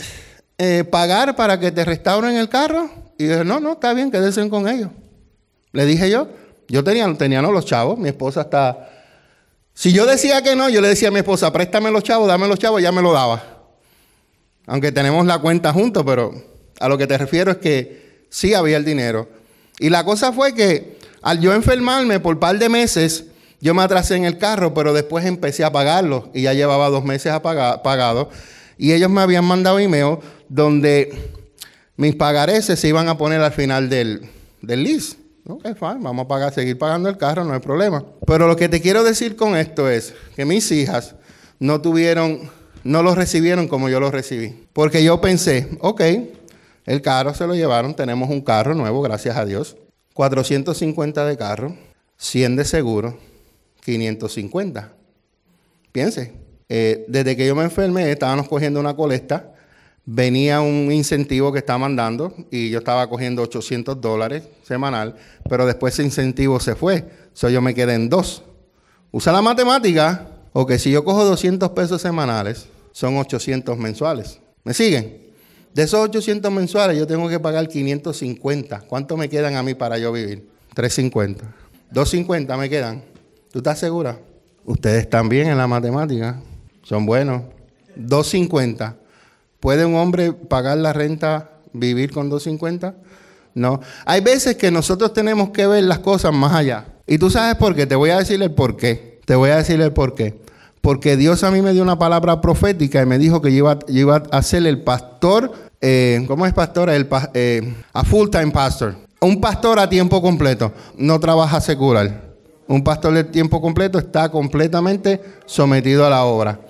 eh, pagar para que te restauren el carro? Y dije, no, no, está bien, quédense con ellos. Le dije yo, yo tenía, no los chavos, mi esposa está... Si yo decía que no, yo le decía a mi esposa, préstame los chavos, dame los chavos, ya me lo daba. Aunque tenemos la cuenta juntos, pero a lo que te refiero es que sí había el dinero. Y la cosa fue que al yo enfermarme por un par de meses, yo me atrasé en el carro, pero después empecé a pagarlo y ya llevaba dos meses pagado. Y ellos me habían mandado email donde mis pagareces se iban a poner al final del, del lease. Ok, vamos a pagar, seguir pagando el carro, no hay problema. Pero lo que te quiero decir con esto es que mis hijas no tuvieron, no lo recibieron como yo lo recibí. Porque yo pensé, ok, el carro se lo llevaron, tenemos un carro nuevo, gracias a Dios. 450 de carro, 100 de seguro, 550. Piense, eh, desde que yo me enfermé, estábamos cogiendo una colecta venía un incentivo que estaba mandando y yo estaba cogiendo 800 dólares semanal, pero después ese incentivo se fue, so yo me quedé en dos. Usa la matemática, o que si yo cojo 200 pesos semanales, son 800 mensuales. ¿Me siguen? De esos 800 mensuales yo tengo que pagar 550. ¿Cuánto me quedan a mí para yo vivir? 350. 250 me quedan. ¿Tú estás segura? Ustedes están bien en la matemática. Son buenos. 250. ¿Puede un hombre pagar la renta, vivir con 250? No. Hay veces que nosotros tenemos que ver las cosas más allá. Y tú sabes por qué. Te voy a decir el por qué. Te voy a decir el por qué. Porque Dios a mí me dio una palabra profética y me dijo que yo iba, a ser el pastor, eh, ¿cómo es pastor? El, eh, a full time pastor. Un pastor a tiempo completo. No trabaja secular. Un pastor de tiempo completo está completamente sometido a la obra.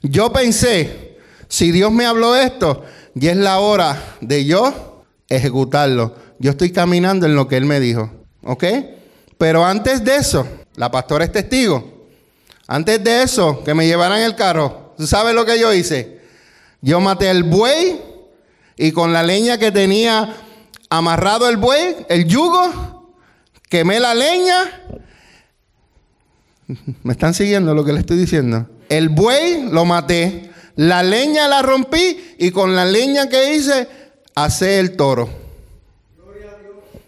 Yo pensé, si Dios me habló esto, y es la hora de yo ejecutarlo. Yo estoy caminando en lo que Él me dijo. ¿Ok? Pero antes de eso, la pastora es testigo. Antes de eso, que me llevaran el carro, ¿tú sabes lo que yo hice? Yo maté el buey y con la leña que tenía amarrado el buey, el yugo, quemé la leña. ¿Me están siguiendo lo que le estoy diciendo? El buey lo maté, la leña la rompí y con la leña que hice, hacé el toro.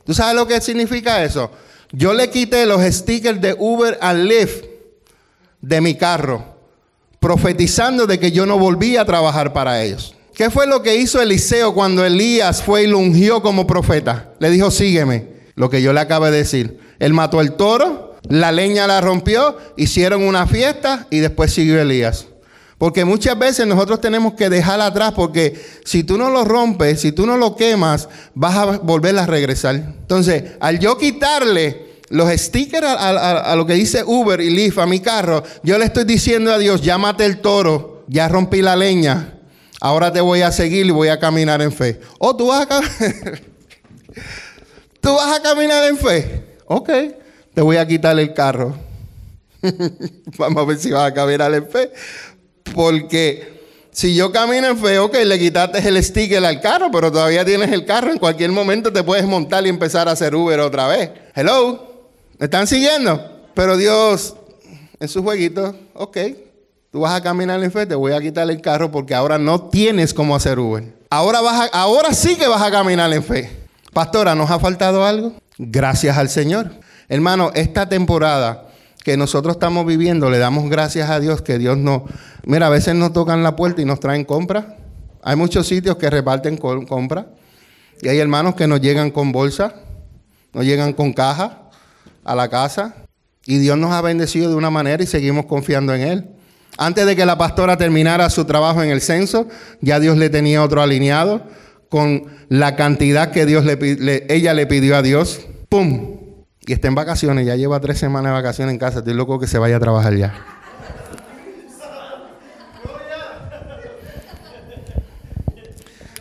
¿Tú sabes lo que significa eso? Yo le quité los stickers de Uber and Lyft de mi carro, profetizando de que yo no volvía a trabajar para ellos. ¿Qué fue lo que hizo Eliseo cuando Elías fue y lo ungió como profeta? Le dijo, sígueme, lo que yo le acabo de decir. Él mató el toro, la leña la rompió, hicieron una fiesta y después siguió Elías. Porque muchas veces nosotros tenemos que dejar atrás porque si tú no lo rompes, si tú no lo quemas, vas a volver a regresar. Entonces, al yo quitarle los stickers a, lo que dice Uber y Lyft a mi carro, yo le estoy diciendo a Dios, ya maté el toro, ya rompí la leña, ahora te voy a seguir y voy a caminar en fe. Oh, tú vas a, ¿Tú vas a caminar en fe. Ok, te voy a quitar el carro. Vamos a ver si vas a caminar en fe. Porque si yo camino en fe, ok, le quitaste el sticker al carro, pero todavía tienes el carro. En cualquier momento te puedes montar y empezar a hacer Uber otra vez. Hello, ¿me están siguiendo? Pero Dios, en su jueguito, ok, tú vas a caminar en fe, te voy a quitar el carro porque ahora no tienes cómo hacer Uber. Ahora, vas ahora sí que vas a caminar en fe. Pastora, ¿nos ha faltado algo? Gracias al Señor. Hermano, esta temporada que nosotros estamos viviendo, le damos gracias a Dios que Dios no... Mira, a veces nos tocan la puerta y nos traen compra. Hay muchos sitios que reparten compra. Y hay hermanos que nos llegan con bolsa, nos llegan con caja a la casa. Y Dios nos ha bendecido de una manera y seguimos confiando en Él. Antes de que la pastora terminara su trabajo en el censo, ya Dios le tenía otro alineado con la cantidad que Dios le, ella le pidió a Dios. ¡Pum! Y está en vacaciones, ya lleva tres semanas de vacaciones en casa, estoy loco que se vaya a trabajar ya.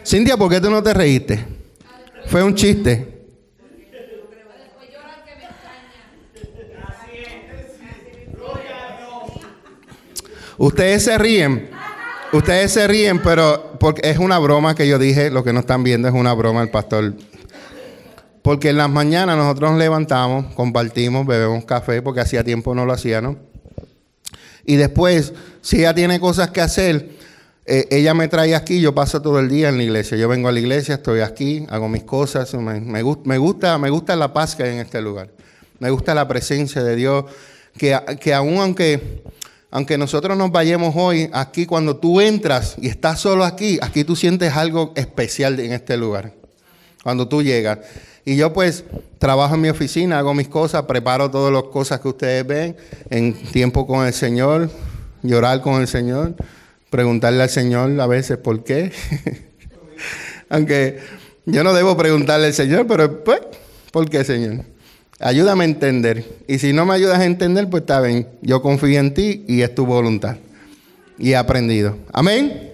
Cintia, ¿por qué tú no te reíste? Fue un chiste. Ustedes se ríen, ustedes se ríen, pero porque es una broma que yo dije, lo que no están viendo es una broma, el pastor porque en las mañanas nosotros nos levantamos, compartimos, bebemos café, porque hacía tiempo no lo hacía, ¿no? Y después, si ella tiene cosas que hacer, eh, ella me trae aquí, yo paso todo el día en la iglesia. Yo vengo a la iglesia, estoy aquí, hago mis cosas. Me, gusta, me gusta la paz que hay en este lugar. Me gusta la presencia de Dios. Que, que aún aunque, aunque nosotros nos vayamos hoy, aquí cuando tú entras y estás solo aquí, aquí tú sientes algo especial en este lugar. Cuando tú llegas. Y yo pues trabajo en mi oficina, hago mis cosas, preparo todas las cosas que ustedes ven en tiempo con el Señor, llorar con el Señor, preguntarle al Señor a veces por qué. Aunque yo no debo preguntarle al Señor, pero pues, ¿por qué Señor? Ayúdame a entender. Y si no me ayudas a entender, pues está bien. Yo confío en ti y es tu voluntad. Y he aprendido. Amén.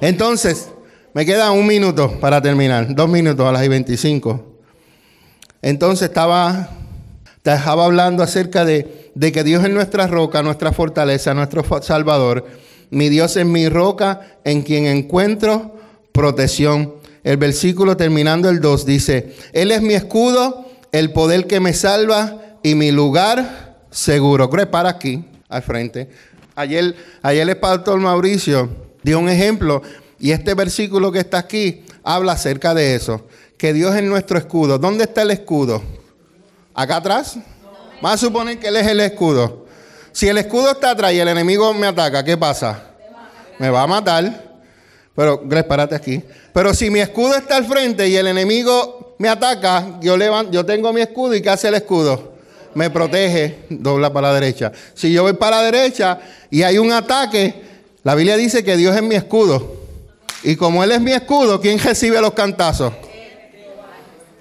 Entonces, me queda un minuto para terminar, dos minutos a las y 25. Entonces estaba, estaba hablando acerca de, de que Dios es nuestra roca, nuestra fortaleza, nuestro Salvador. Mi Dios es mi roca en quien encuentro protección. El versículo terminando el 2 dice, Él es mi escudo, el poder que me salva y mi lugar seguro. Creo para aquí, al frente. Ayer, ayer el pastor Mauricio dio un ejemplo y este versículo que está aquí habla acerca de eso, que Dios es nuestro escudo. ¿Dónde está el escudo? ¿Acá atrás? Vamos a suponer que Él es el escudo. Si el escudo está atrás y el enemigo me ataca, ¿qué pasa? Me va a matar. Pero, Gres, párate aquí. Pero si mi escudo está al frente y el enemigo me ataca, yo, levanto, yo tengo mi escudo y ¿qué hace el escudo? Me protege, dobla para la derecha. Si yo voy para la derecha y hay un ataque, la Biblia dice que Dios es mi escudo. Y como Él es mi escudo, ¿quién recibe los cantazos?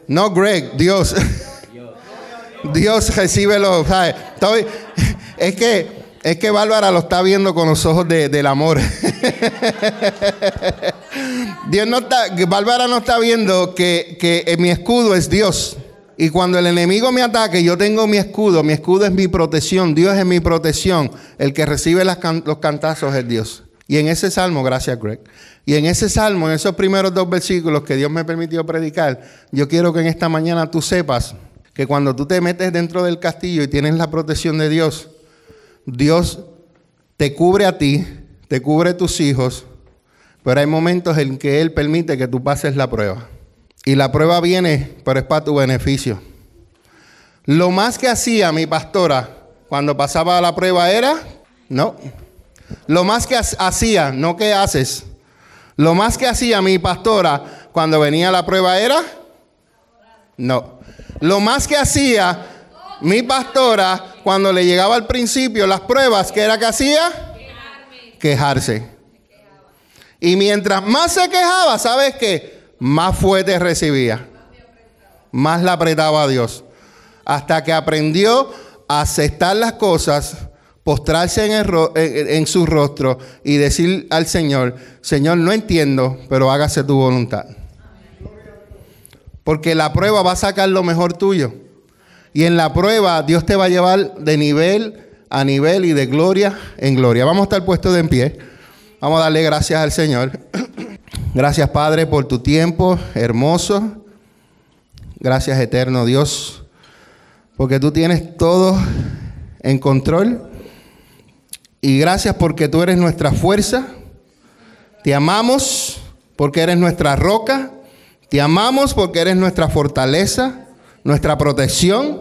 No Greg, Dios. Dios recibe los... es que Es que Bárbara lo está viendo con los ojos del amor. Dios no está, Bárbara no está viendo que, que mi escudo es Dios. Y cuando el enemigo me ataque, yo tengo mi escudo. Mi escudo es mi protección. Dios es mi protección. El que recibe los cantazos es Dios. Y en ese salmo, gracias Greg, y en ese salmo, en esos primeros dos versículos que Dios me permitió predicar, yo quiero que en esta mañana tú sepas que cuando tú te metes dentro del castillo y tienes la protección de Dios, Dios te cubre a ti, te cubre a tus hijos, pero hay momentos en que Él permite que tú pases la prueba. Y la prueba viene, pero es para tu beneficio. Lo más que hacía mi pastora cuando pasaba la prueba era, no. Lo más que hacía, no que haces. Lo más que hacía mi pastora cuando venía la prueba era, no. Lo más que hacía mi pastora cuando le llegaba al principio las pruebas, ¿qué era que hacía? Quejarse. Y mientras más se quejaba, ¿sabes qué? Más fuerte recibía. Más la apretaba a Dios. Hasta que aprendió a aceptar las cosas, postrarse en, en su rostro y decir al Señor, Señor, no entiendo, pero hágase tu voluntad. Porque la prueba va a sacar lo mejor tuyo. Y en la prueba Dios te va a llevar de nivel a nivel y de gloria en gloria. Vamos a estar puestos de en pie. Vamos a darle gracias al Señor. Gracias Padre por tu tiempo hermoso. Gracias eterno Dios. Porque tú tienes todo en control. Y gracias porque tú eres nuestra fuerza. Te amamos porque eres nuestra roca. Te amamos porque eres nuestra fortaleza nuestra protección,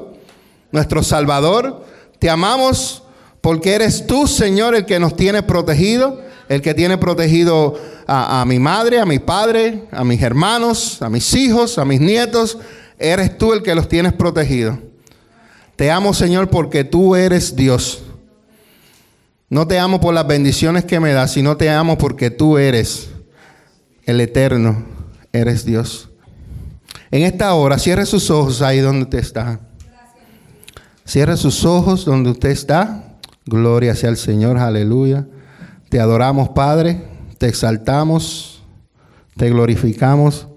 nuestro Salvador. Te amamos porque eres tú, Señor, el que nos tiene protegido, el que tiene protegido a, mi madre, a mi padre, a mis hermanos, a mis hijos, a mis nietos. Eres tú el que los tienes protegidos. Te amo, Señor, porque tú eres Dios. No te amo por las bendiciones que me das, sino te amo porque tú eres el eterno, eres Dios. En esta hora, cierre sus ojos ahí donde usted está. Cierre sus ojos donde usted está. Gloria sea al Señor, aleluya. Te adoramos, Padre, te exaltamos, te glorificamos.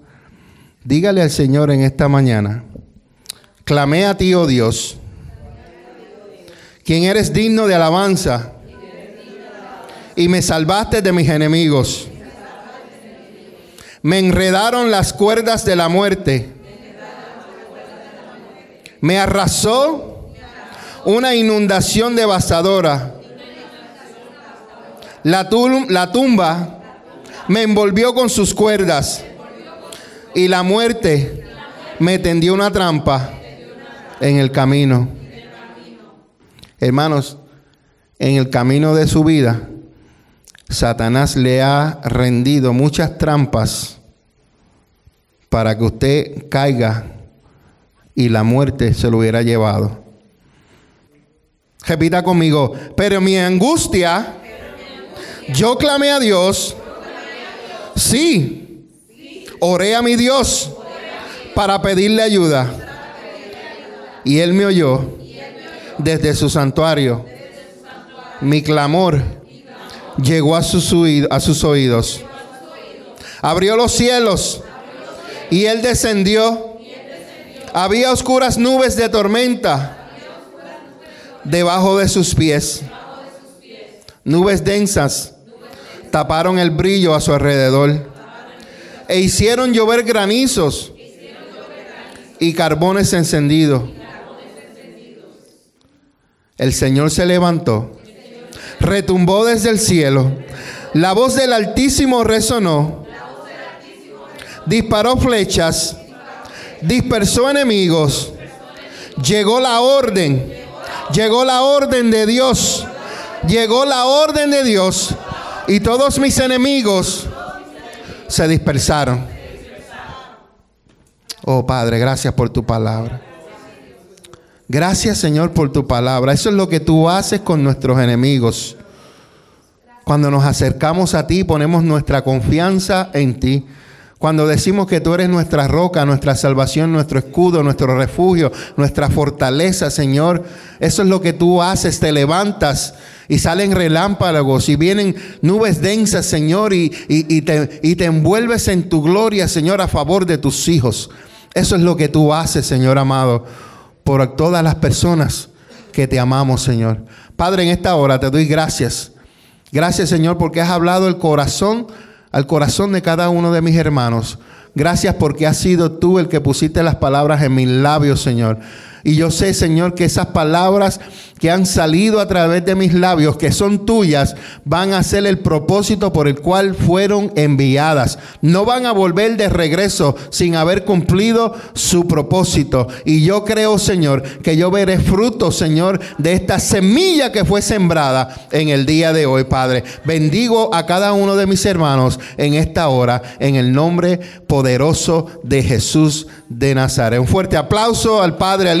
Dígale al Señor en esta mañana, clamé a ti, oh Dios, quien eres digno de alabanza y me salvaste de mis enemigos. Me enredaron las cuerdas de la muerte. Me arrasó una inundación devastadora. La, tumba me envolvió con sus cuerdas y la muerte me tendió una trampa en el camino. Hermanos, en el camino de su vida, Satanás le ha rendido muchas trampas para que usted caiga y la muerte se lo hubiera llevado. Repita conmigo, pero mi angustia, yo clamé a Dios, sí, oré a mi Dios para pedirle ayuda. Y Él me oyó desde su santuario. Mi clamor llegó a sus, oídos. Abrió los cielos y él descendió. Había oscuras nubes de tormenta debajo de sus pies. Nubes densas taparon el brillo a su alrededor e hicieron llover granizos y carbones encendidos. El Señor se levantó retumbó desde el cielo. La voz del Altísimo resonó. Disparó flechas. Dispersó enemigos. Llegó la orden. Llegó la orden de Dios. Llegó la orden de Dios. Y todos mis enemigos se dispersaron. Oh Padre, gracias por tu palabra. Gracias Señor por tu palabra. Eso es lo que tú haces con nuestros enemigos. Cuando nos acercamos a ti, ponemos nuestra confianza en ti. Cuando decimos que tú eres nuestra roca, nuestra salvación, nuestro escudo, nuestro refugio, nuestra fortaleza, Señor, eso es lo que tú haces, te levantas y salen relámpagos y vienen nubes densas, Señor, y, y, te, y te envuelves en tu gloria, Señor, a favor de tus hijos. Eso es lo que tú haces, Señor amado, por todas las personas que te amamos, Señor. Padre, en esta hora te doy gracias. Gracias, Señor, porque has hablado el corazón al corazón de cada uno de mis hermanos. Gracias porque has sido tú el que pusiste las palabras en mis labios, Señor. Y yo sé, Señor, que esas palabras que han salido a través de mis labios, que son tuyas, van a ser el propósito por el cual fueron enviadas. No van a volver de regreso sin haber cumplido su propósito. Y yo creo, Señor, que yo veré fruto, Señor, de esta semilla que fue sembrada en el día de hoy, Padre. Bendigo a cada uno de mis hermanos en esta hora, en el nombre poderoso de Jesús de Nazaret. Un fuerte aplauso al Padre, al